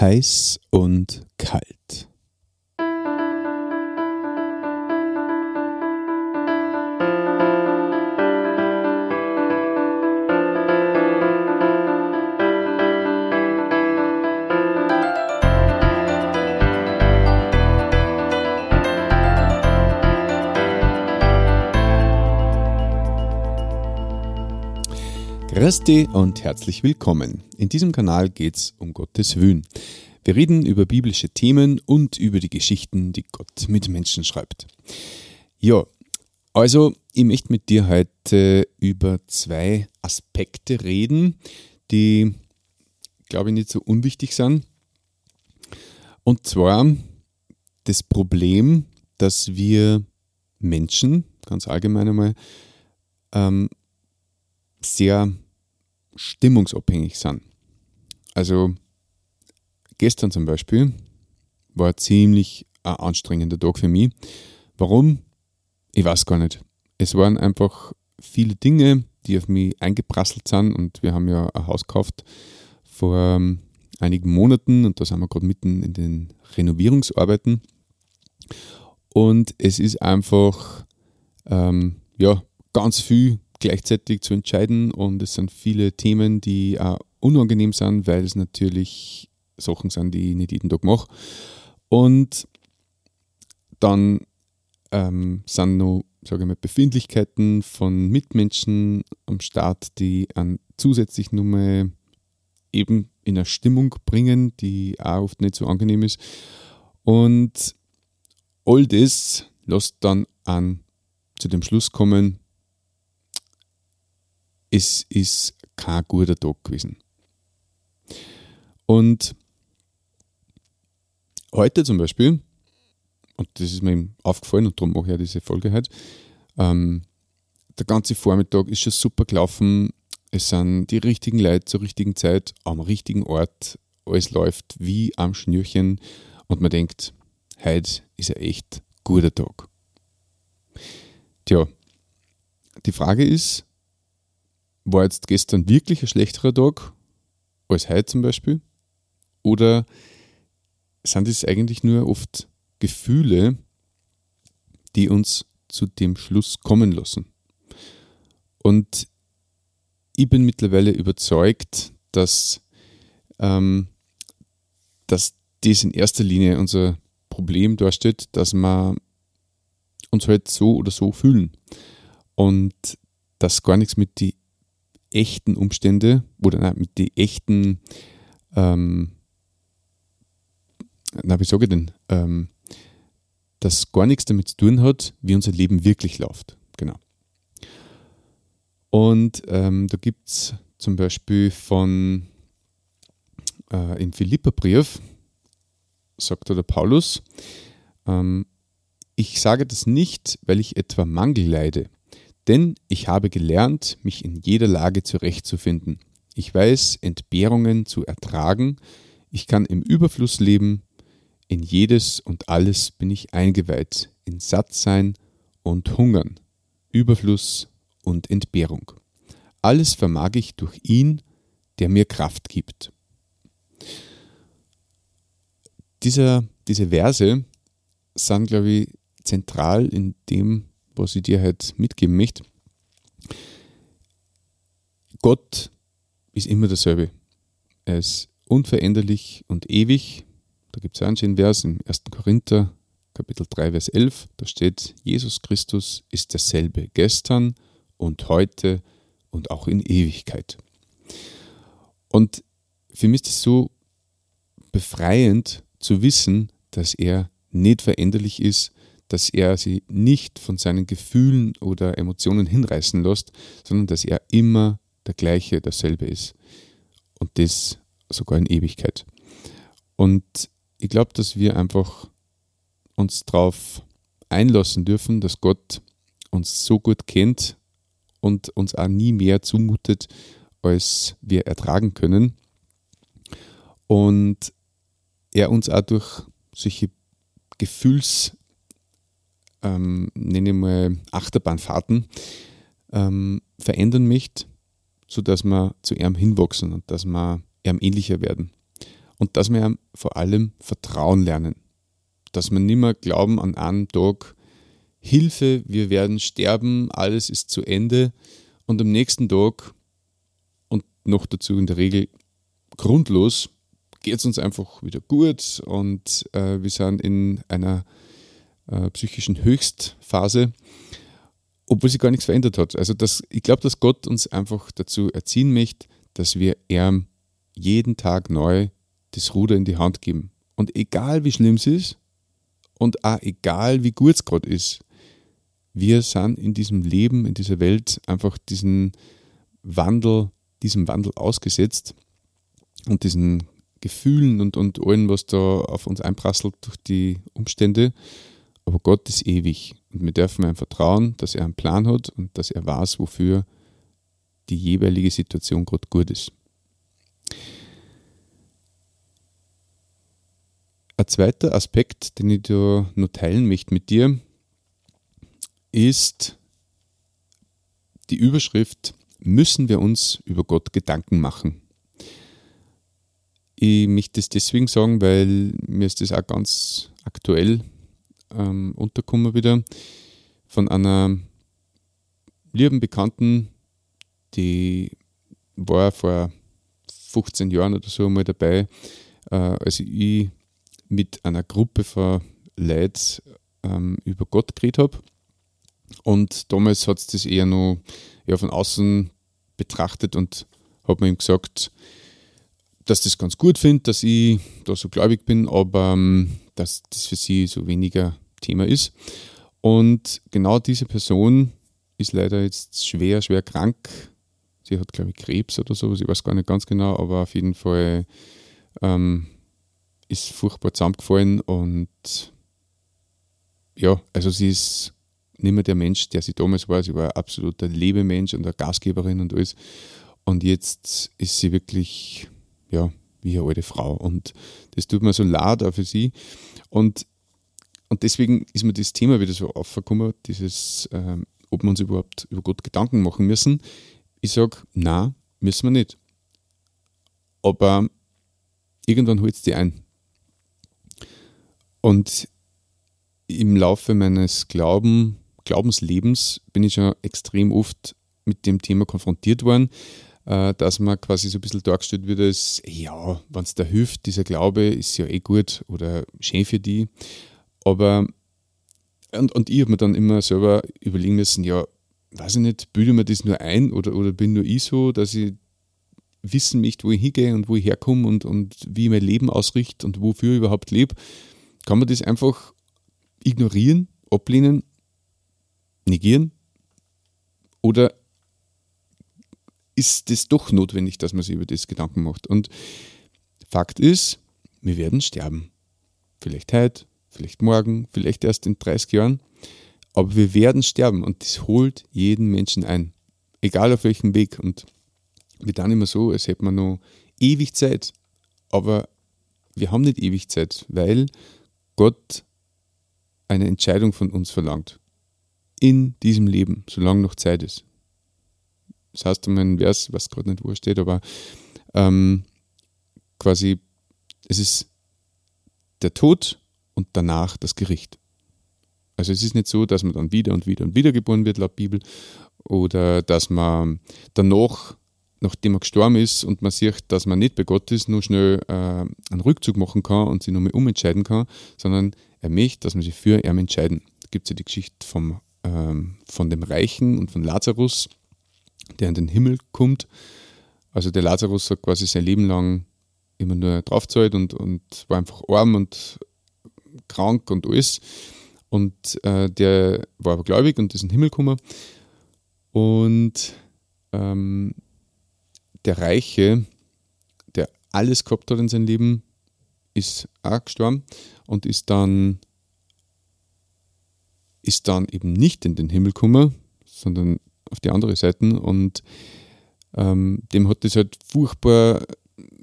heiß und kalt. Christi und herzlich willkommen. In diesem Kanal geht es um Gottes Wün. Wir reden über biblische Themen und über die Geschichten, die Gott mit Menschen schreibt. Ja, also ich möchte mit dir heute über zwei Aspekte reden, die, glaube ich, nicht so unwichtig sind. Und zwar das Problem, dass wir Menschen, ganz allgemein einmal, ähm, sehr stimmungsabhängig sind. Also gestern zum Beispiel war ziemlich ein anstrengender Tag für mich. Warum? Ich weiß gar nicht. Es waren einfach viele Dinge, die auf mich eingeprasselt sind und wir haben ja ein Haus gekauft vor ähm, einigen Monaten und da sind wir gerade mitten in den Renovierungsarbeiten. Und es ist einfach ähm, ja, ganz viel gleichzeitig zu entscheiden und es sind viele Themen, die auch unangenehm sind, weil es natürlich Sachen sind, die ich nicht jeden Tag mache. Und dann ähm, sind noch, sage ich mal, Befindlichkeiten von Mitmenschen am Start, die an zusätzlich nochmal eben in eine Stimmung bringen, die auch oft nicht so angenehm ist. Und all das lässt dann an zu dem Schluss kommen, es ist kein guter Tag gewesen. Und heute zum Beispiel, und das ist mir aufgefallen und darum mache ich ja diese Folge heute, ähm, der ganze Vormittag ist schon super gelaufen. Es sind die richtigen Leute zur richtigen Zeit am richtigen Ort. Alles läuft wie am Schnürchen und man denkt, heute ist ein echt guter Tag. Tja, die Frage ist, war jetzt gestern wirklich ein schlechterer Tag als heute zum Beispiel? Oder sind es eigentlich nur oft Gefühle, die uns zu dem Schluss kommen lassen? Und ich bin mittlerweile überzeugt, dass, ähm, dass das in erster Linie unser Problem darstellt, dass wir uns halt so oder so fühlen. Und das gar nichts mit den echten Umstände oder nein, mit den echten, ähm, na, wie sage ich denn, ähm, das gar nichts damit zu tun hat, wie unser Leben wirklich läuft. Genau. Und ähm, da gibt es zum Beispiel von äh, im Philipperbrief, sagt da der Paulus, ähm, ich sage das nicht, weil ich etwa Mangel leide, denn ich habe gelernt, mich in jeder Lage zurechtzufinden. Ich weiß, Entbehrungen zu ertragen. Ich kann im Überfluss leben. In jedes und alles bin ich eingeweiht. In Sattsein und Hungern. Überfluss und Entbehrung. Alles vermag ich durch ihn, der mir Kraft gibt. Dieser, diese Verse sind, glaube ich, zentral in dem, was ich dir heute mitgeben möchte. Gott ist immer dasselbe. Er ist unveränderlich und ewig. Da gibt es einen schönen Vers im 1. Korinther, Kapitel 3, Vers 11. Da steht, Jesus Christus ist derselbe gestern und heute und auch in Ewigkeit. Und für mich ist es so befreiend zu wissen, dass er nicht veränderlich ist, dass er sie nicht von seinen Gefühlen oder Emotionen hinreißen lässt, sondern dass er immer der gleiche, derselbe ist. Und das sogar in Ewigkeit. Und ich glaube, dass wir einfach uns darauf einlassen dürfen, dass Gott uns so gut kennt und uns auch nie mehr zumutet, als wir ertragen können. Und er uns auch durch solche Gefühls- ähm, nenne ich mal Achterbahnfahrten, ähm, verändern möchte, sodass wir zu ihm hinwachsen und dass wir ihm ähnlicher werden. und dass wir vor allem Vertrauen lernen. Dass wir nicht mehr glauben an einem Tag, Hilfe, wir werden sterben, alles ist zu Ende und am nächsten Tag und noch dazu in der Regel grundlos geht es uns einfach wieder gut und äh, wir sind in einer äh, psychischen Höchstphase, obwohl sich gar nichts verändert hat. Also das, ich glaube, dass Gott uns einfach dazu erziehen möchte, dass wir ihm jeden Tag neu das Ruder in die Hand geben. Und egal wie schlimm es ist und auch egal wie gut es gerade ist, wir sind in diesem Leben, in dieser Welt einfach diesen Wandel, diesem Wandel ausgesetzt und diesen Gefühlen und, und allem, was da auf uns einprasselt durch die Umstände. Aber Gott ist ewig und wir dürfen ihm vertrauen, dass er einen Plan hat und dass er weiß, wofür die jeweilige Situation gerade gut ist. Ein zweiter Aspekt, den ich da noch teilen möchte mit dir, ist die Überschrift Müssen wir uns über Gott Gedanken machen? Ich möchte das deswegen sagen, weil mir ist das auch ganz aktuell ähm, untergekommen wieder von einer lieben Bekannten, die war vor 15 Jahren oder so mal dabei, äh, als ich mit einer Gruppe von Leuten ähm, über Gott geredet habe. Und damals hat es das eher noch ja, von außen betrachtet und habe mir ihm gesagt, dass das ganz gut finde, dass ich da so gläubig bin, aber ähm, dass das für sie so weniger Thema ist. Und genau diese Person ist leider jetzt schwer, schwer krank. Sie hat, glaube ich, Krebs oder so, ich weiß gar nicht ganz genau, aber auf jeden Fall ähm, ist furchtbar zusammengefallen und ja, also sie ist nicht mehr der Mensch, der sie damals war. Sie war ein absoluter Lebemensch und eine Gastgeberin und alles. Und jetzt ist sie wirklich, ja, wie eine alte Frau. Und das tut mir so leid auch für sie. Und, und deswegen ist mir das Thema wieder so aufgekommen, dieses, ähm, ob wir uns überhaupt über Gott Gedanken machen müssen. Ich sage, na, müssen wir nicht. Aber irgendwann holt es die ein. Und im Laufe meines Glauben, Glaubenslebens bin ich schon extrem oft mit dem Thema konfrontiert worden, äh, dass man quasi so ein bisschen dargestellt wird als, ja, wenn es da hilft, dieser Glaube ist ja eh gut oder schön für die. Aber, und, und ich habe mir dann immer selber überlegen müssen, ja, weiß ich nicht, bilde mir das nur ein oder, oder bin nur ich so, dass ich wissen möchte, wo ich hingehe und wo ich herkomme und, und wie ich mein Leben ausrichte und wofür ich überhaupt lebe, kann man das einfach ignorieren, ablehnen, negieren? Oder ist es doch notwendig, dass man sich über das Gedanken macht? Und Fakt ist, wir werden sterben. Vielleicht heute, vielleicht morgen, vielleicht erst in 30 Jahren. Aber wir werden sterben und das holt jeden Menschen ein. Egal auf welchem Weg. Und wir dann immer so, als hätte man noch ewig Zeit. Aber wir haben nicht ewig Zeit, weil Gott eine Entscheidung von uns verlangt. In diesem Leben, solange noch Zeit ist. Das heißt einmal ein Vers, was gerade nicht wo steht, aber ähm, quasi, es ist der Tod und danach das Gericht. Also es ist nicht so, dass man dann wieder und wieder und wieder geboren wird laut Bibel oder dass man danach, nachdem man gestorben ist und man sieht, dass man nicht bei Gott ist, nur schnell äh, einen Rückzug machen kann und sich nochmal umentscheiden kann, sondern er möchte, dass man sich für ihn entscheiden. Da gibt es ja die Geschichte vom, ähm, von dem Reichen und von Lazarus, der in den Himmel kommt. Also der Lazarus hat quasi sein Leben lang immer nur draufzahlt und, und war einfach arm und krank und alles. Und äh, der war aber gläubig und ist in den Himmel gekommen. Und ähm, der Reiche, der alles gehabt hat in seinem Leben, ist auch gestorben und ist dann, ist dann eben nicht in den Himmel gekommen, sondern auf die andere Seite und ähm, dem hat das halt furchtbar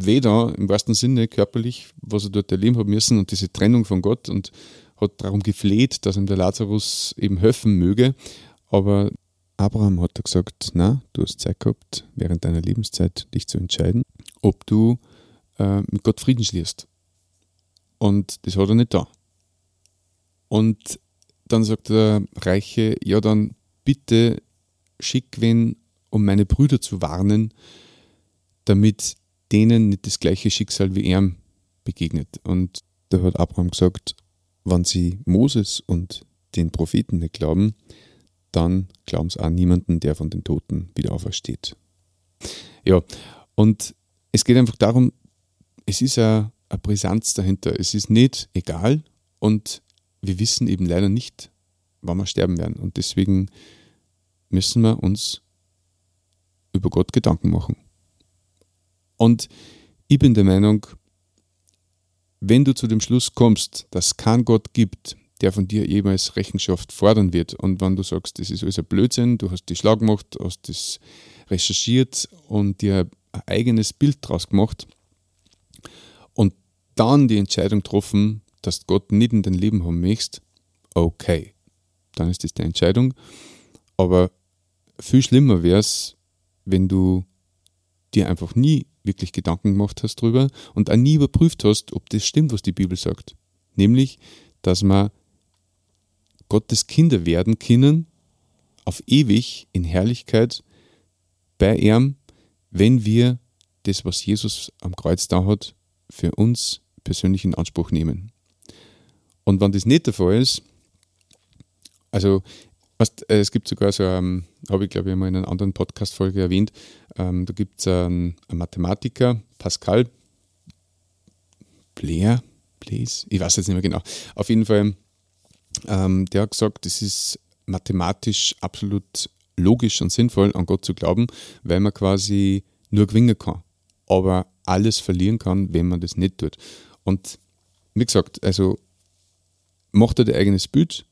da, im wahrsten Sinne körperlich, was er dort erleben hat müssen und diese Trennung von Gott und hat darum gefleht, dass ihm der Lazarus eben helfen möge. Aber Abraham hat gesagt, na, du hast Zeit gehabt, während deiner Lebenszeit dich zu entscheiden, ob du äh, mit Gott Frieden schließt. Und das hat er nicht da. Und dann sagt der Reiche, ja, dann bitte schick wen, um meine Brüder zu warnen, damit denen nicht das gleiche Schicksal wie er begegnet. Und da hat Abraham gesagt, wenn sie Moses und den Propheten nicht glauben, dann glauben sie auch niemanden, der von den Toten wieder aufersteht. Ja, und es geht einfach darum, es ist eine, eine Brisanz dahinter. Es ist nicht egal und wir wissen eben leider nicht, wann wir sterben werden. Und deswegen müssen wir uns über Gott Gedanken machen. Und ich bin der Meinung, wenn du zu dem Schluss kommst, dass es keinen Gott gibt, der von dir jemals Rechenschaft fordern wird, und wenn du sagst, das ist alles ein Blödsinn, du hast die Schlag gemacht, hast das recherchiert und dir ein eigenes Bild draus gemacht und dann die Entscheidung getroffen, dass Gott nicht in dein Leben haben möchtest, okay, dann ist das deine Entscheidung. Aber viel schlimmer wäre es, wenn du dir einfach nie wirklich Gedanken gemacht hast drüber und auch nie überprüft hast, ob das stimmt, was die Bibel sagt. Nämlich, dass man Gottes Kinder werden können, auf ewig in Herrlichkeit bei ihm, wenn wir das, was Jesus am Kreuz da hat, für uns persönlich in Anspruch nehmen. Und wenn das nicht der Fall ist, also es gibt sogar so, ähm, habe ich glaube ich mal in einer anderen Podcast-Folge erwähnt, ähm, da gibt es einen, einen, Mathematiker, Pascal Blair, Blaise, ich weiß jetzt nicht mehr genau. Auf jeden Fall, ähm, der hat gesagt, es ist mathematisch absolut logisch und sinnvoll, an Gott zu glauben, weil man quasi nur gewinnen kann, aber alles verlieren kann, wenn man das nicht tut. Und wie gesagt, also mach dir dein eigenes Bild,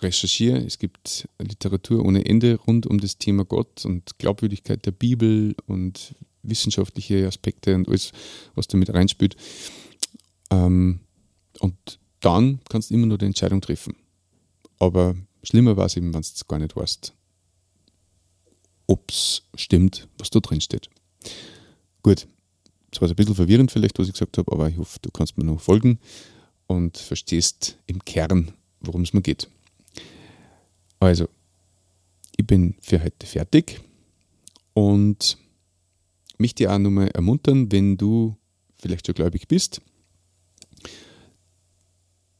recherchiere. Es gibt Literatur ohne Ende rund um das Thema Gott und Glaubwürdigkeit der Bibel und wissenschaftliche Aspekte und alles, was damit reinspielt. Ähm, und dann kannst du immer nur die Entscheidung treffen. Aber schlimmer war es eben, wenn du es gar nicht weißt, ob es stimmt, was da drin steht. Gut, es war ein bisschen verwirrend vielleicht, was ich gesagt habe, aber ich hoffe, du kannst mir noch folgen und verstehst im Kern, worum es mir geht. Also, ich bin für heute fertig und möchte auch nochmal ermuntern, wenn du vielleicht schon gläubig bist,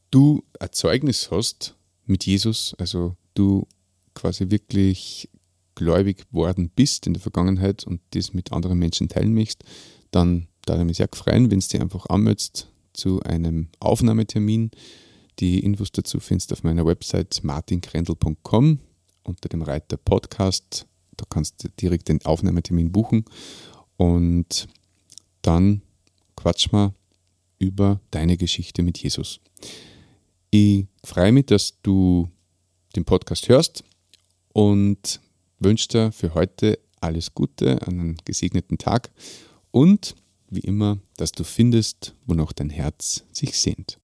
du ein Zeugnis hast mit Jesus, also du quasi wirklich gläubig worden bist in der Vergangenheit und das mit anderen Menschen teilen möchtest, dann darf ich mich sehr freuen, wenn es dir einfach anmeldest zu einem Aufnahmetermin. Die Infos dazu findest du auf meiner Website martinkrendel.com unter dem Reiter Podcast. Da kannst du direkt den Aufnahmetermin buchen und dann quatsch mal über deine Geschichte mit Jesus. Ich freue mich, dass du den Podcast hörst und wünsche dir für heute alles Gute, einen gesegneten Tag und wie immer, dass du findest, wonach dein Herz sich sehnt.